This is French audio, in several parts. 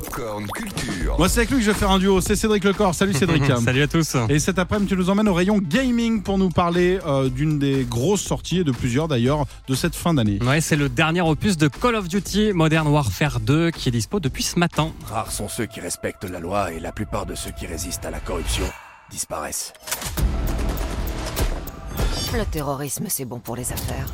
Popcorn Culture. Moi, c'est avec lui que je vais faire un duo. C'est Cédric Lecor. Salut Cédric. Salut à tous. Et cet après-midi, tu nous emmènes au rayon gaming pour nous parler euh, d'une des grosses sorties, et de plusieurs d'ailleurs, de cette fin d'année. Ouais, c'est le dernier opus de Call of Duty Modern Warfare 2 qui est dispo depuis ce matin. Rares sont ceux qui respectent la loi et la plupart de ceux qui résistent à la corruption disparaissent. Le terrorisme, c'est bon pour les affaires.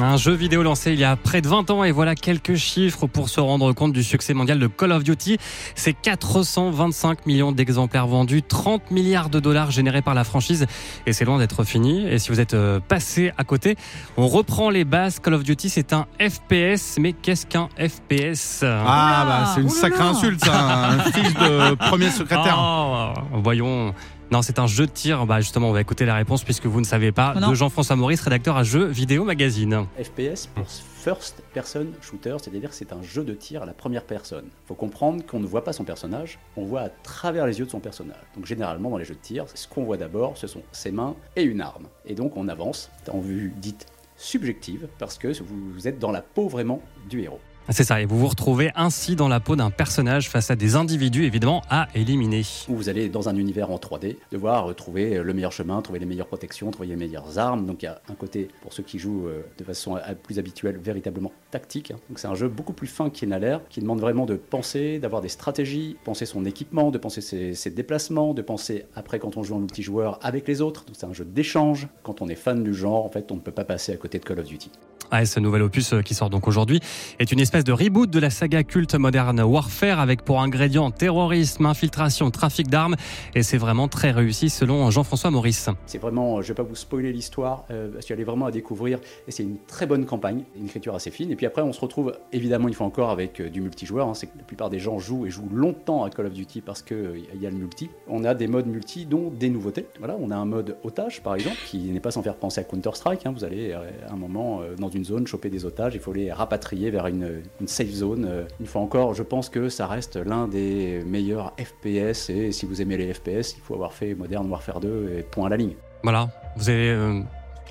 Un jeu vidéo lancé il y a près de 20 ans et voilà quelques chiffres pour se rendre compte du succès mondial de Call of Duty. C'est 425 millions d'exemplaires vendus, 30 milliards de dollars générés par la franchise et c'est loin d'être fini. Et si vous êtes euh, passé à côté, on reprend les bases. Call of Duty c'est un FPS, mais qu'est-ce qu'un FPS Ah, bah, c'est une sacrée insulte, ça. Un fils de premier secrétaire. Oh, voyons. Non, c'est un jeu de tir. Bah justement, on va écouter la réponse puisque vous ne savez pas. Non. De Jean-François Maurice, rédacteur à Jeux Vidéo Magazine. FPS pour First Person Shooter, c'est-à-dire que c'est un jeu de tir à la première personne. Il faut comprendre qu'on ne voit pas son personnage, on voit à travers les yeux de son personnage. Donc généralement dans les jeux de tir, ce qu'on voit d'abord, ce sont ses mains et une arme. Et donc on avance en vue dite subjective parce que vous êtes dans la peau vraiment du héros. C'est ça, et vous vous retrouvez ainsi dans la peau d'un personnage face à des individus évidemment à éliminer. Vous allez dans un univers en 3D, devoir trouver le meilleur chemin, trouver les meilleures protections, trouver les meilleures armes. Donc il y a un côté, pour ceux qui jouent euh, de façon euh, plus habituelle, véritablement tactique. hein. Donc c'est un jeu beaucoup plus fin qu'il n'a l'air, qui demande vraiment de penser, d'avoir des stratégies, penser son équipement, de penser ses, ses déplacements, de penser après quand on joue en multijoueur avec les autres. Donc c'est un jeu d'échange. Quand on est fan du genre, en fait, on ne peut pas passer à côté de Call of Duty. Ce nouvel opus euh, qui sort donc aujourd'hui est une espèce de reboot de la saga culte Modern Warfare avec pour ingrédients terrorisme, infiltration, trafic d'armes et c'est vraiment très réussi selon Jean-François Maurice. C'est vraiment, je vais pas vous spoiler l'histoire, euh, parce y a vraiment à découvrir, et c'est une très bonne campagne, une écriture assez fine. Et puis après, on se retrouve évidemment une fois encore avec euh, du multijoueur. hein. c'est que la plupart des gens jouent et jouent longtemps à Call of Duty parce qu'il y a le multi. On a des modes multi, dont des nouveautés. Voilà, on a un mode otage par exemple, qui n'est pas sans faire penser à Counter Strike. Vous allez euh, à un moment euh, dans une zone choper des otages, il faut les rapatrier vers une, une safe zone. Euh, Une fois encore, je pense que ça reste l'un des meilleurs FPS. Et si vous aimez les FPS, il faut avoir fait Modern Warfare 2 et point à la ligne. Voilà, vous avez euh,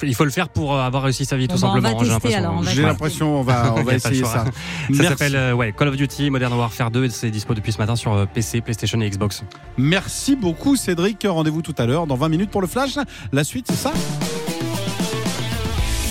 il faut le faire pour euh, avoir réussi sa vie tout bah, on simplement. j'ai l'impression. on va J'ai Ouais. l'impression, on va, on essayer ça. Ça Merci. s'appelle euh, ouais, Call of Duty Modern Warfare 2 et c'est dispo depuis ce matin sur PC, PlayStation et Xbox. Merci beaucoup, Cédric. Rendez-vous tout à l'heure, dans 20 minutes pour le flash. La suite, c'est ça?